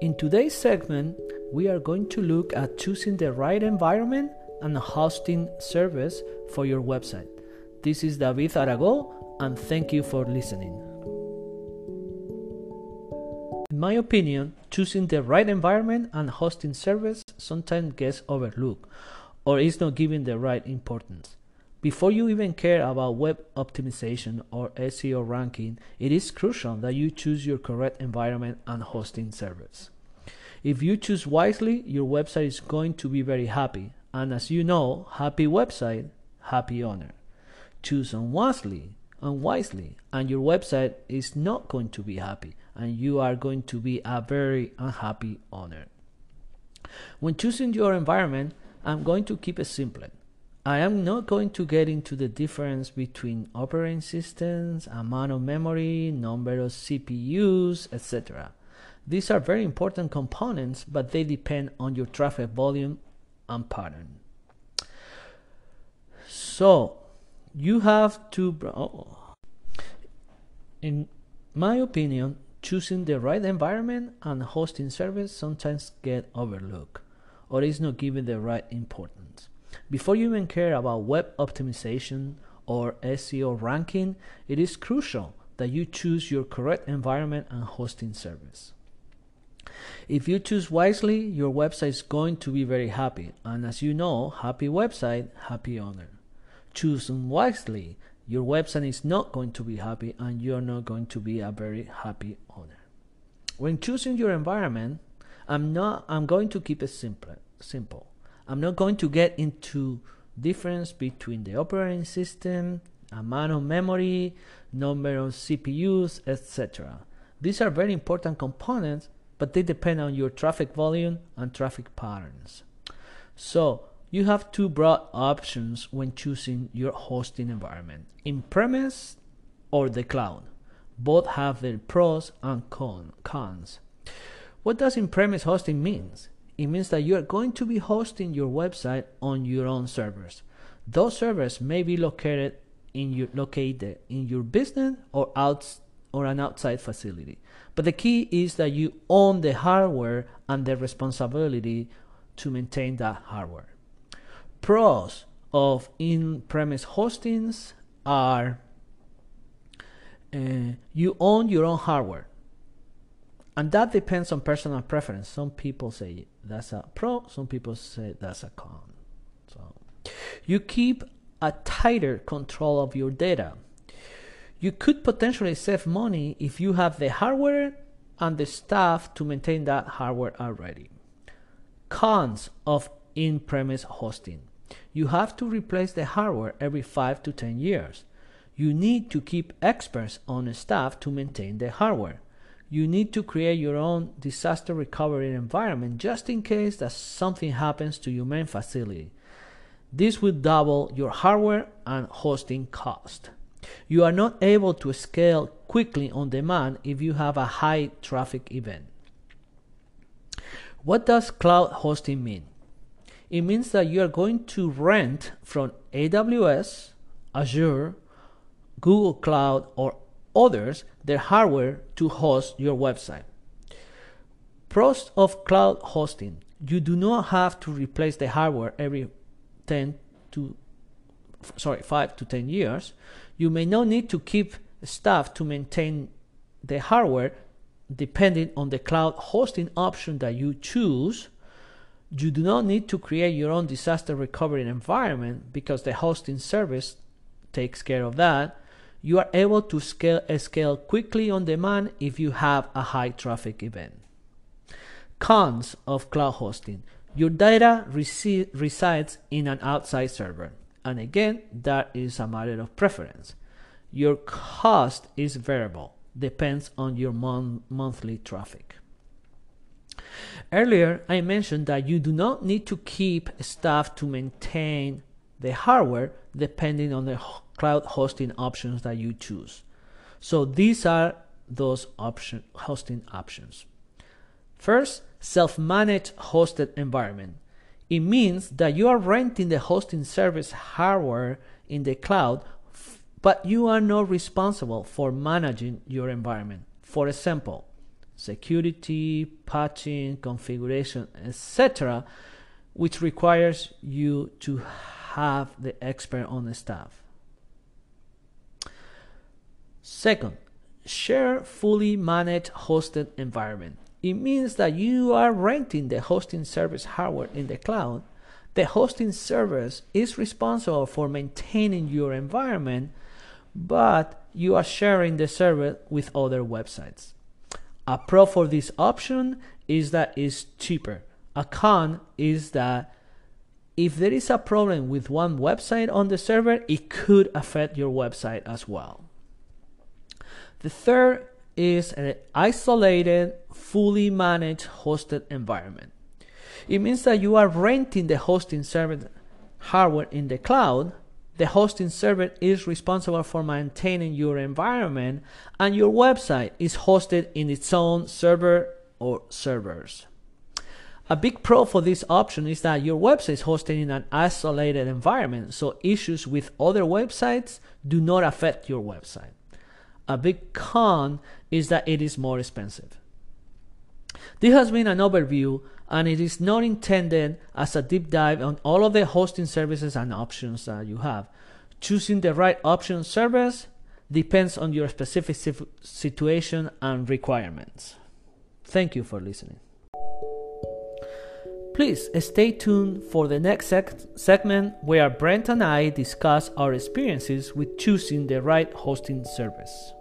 In today's segment, we are going to look at choosing the right environment and hosting service for your website. This is David Arago, and thank you for listening. In my opinion, choosing the right environment and hosting service sometimes gets overlooked or is not given the right importance. Before you even care about web optimization or SEO ranking, it is crucial that you choose your correct environment and hosting service. If you choose wisely, your website is going to be very happy. And as you know, happy website, happy owner. Choose unwisely, unwisely, and your website is not going to be happy, and you are going to be a very unhappy owner. When choosing your environment, I'm going to keep it simple. I am not going to get into the difference between operating systems, amount of memory, number of CPUs, etc. These are very important components, but they depend on your traffic volume and pattern. So, you have to, oh, in my opinion, choosing the right environment and hosting service sometimes get overlooked or is not given the right importance. Before you even care about web optimization or SEO ranking, it is crucial that you choose your correct environment and hosting service. If you choose wisely, your website is going to be very happy. And as you know, happy website, happy owner. Choose wisely, your website is not going to be happy and you're not going to be a very happy owner. When choosing your environment, I'm not I'm going to keep it simple simple. I'm not going to get into difference between the operating system, amount of memory, number of CPUs, etc. These are very important components, but they depend on your traffic volume and traffic patterns. So you have two broad options when choosing your hosting environment in premise or the cloud. Both have their pros and cons. What does in premise hosting means? It means that you are going to be hosting your website on your own servers. Those servers may be located in your located in your business or out or an outside facility. But the key is that you own the hardware and the responsibility to maintain that hardware. Pros of in-premise hostings are uh, you own your own hardware and that depends on personal preference. Some people say that's a pro, some people say that's a con. So you keep a tighter control of your data. You could potentially save money if you have the hardware and the staff to maintain that hardware already. Cons of in premise hosting you have to replace the hardware every 5 to 10 years. You need to keep experts on staff to maintain the hardware you need to create your own disaster recovery environment just in case that something happens to your main facility. This will double your hardware and hosting cost. You are not able to scale quickly on demand if you have a high traffic event. What does cloud hosting mean? It means that you are going to rent from AWS, Azure, Google Cloud, or others their hardware to host your website. Pros of cloud hosting. You do not have to replace the hardware every 10 to sorry 5 to 10 years. You may not need to keep staff to maintain the hardware depending on the cloud hosting option that you choose. You do not need to create your own disaster recovery environment because the hosting service takes care of that you are able to scale, uh, scale quickly on demand if you have a high traffic event. Cons of cloud hosting. Your data resi- resides in an outside server. And again, that is a matter of preference. Your cost is variable, depends on your mon- monthly traffic. Earlier, I mentioned that you do not need to keep staff to maintain the hardware depending on the cloud hosting options that you choose. So these are those option hosting options. First, self-managed hosted environment. It means that you are renting the hosting service hardware in the cloud, but you are not responsible for managing your environment. For example, security, patching, configuration, etc., which requires you to have the expert on the staff. Second, share fully managed hosted environment. It means that you are renting the hosting service hardware in the cloud. The hosting service is responsible for maintaining your environment, but you are sharing the server with other websites. A pro for this option is that it's cheaper. A con is that if there is a problem with one website on the server, it could affect your website as well. The third is an isolated, fully managed hosted environment. It means that you are renting the hosting server hardware in the cloud. The hosting server is responsible for maintaining your environment, and your website is hosted in its own server or servers. A big pro for this option is that your website is hosted in an isolated environment, so issues with other websites do not affect your website. A big con is that it is more expensive. This has been an overview and it is not intended as a deep dive on all of the hosting services and options that you have. Choosing the right option service depends on your specific situation and requirements. Thank you for listening. Please stay tuned for the next sec- segment where Brent and I discuss our experiences with choosing the right hosting service.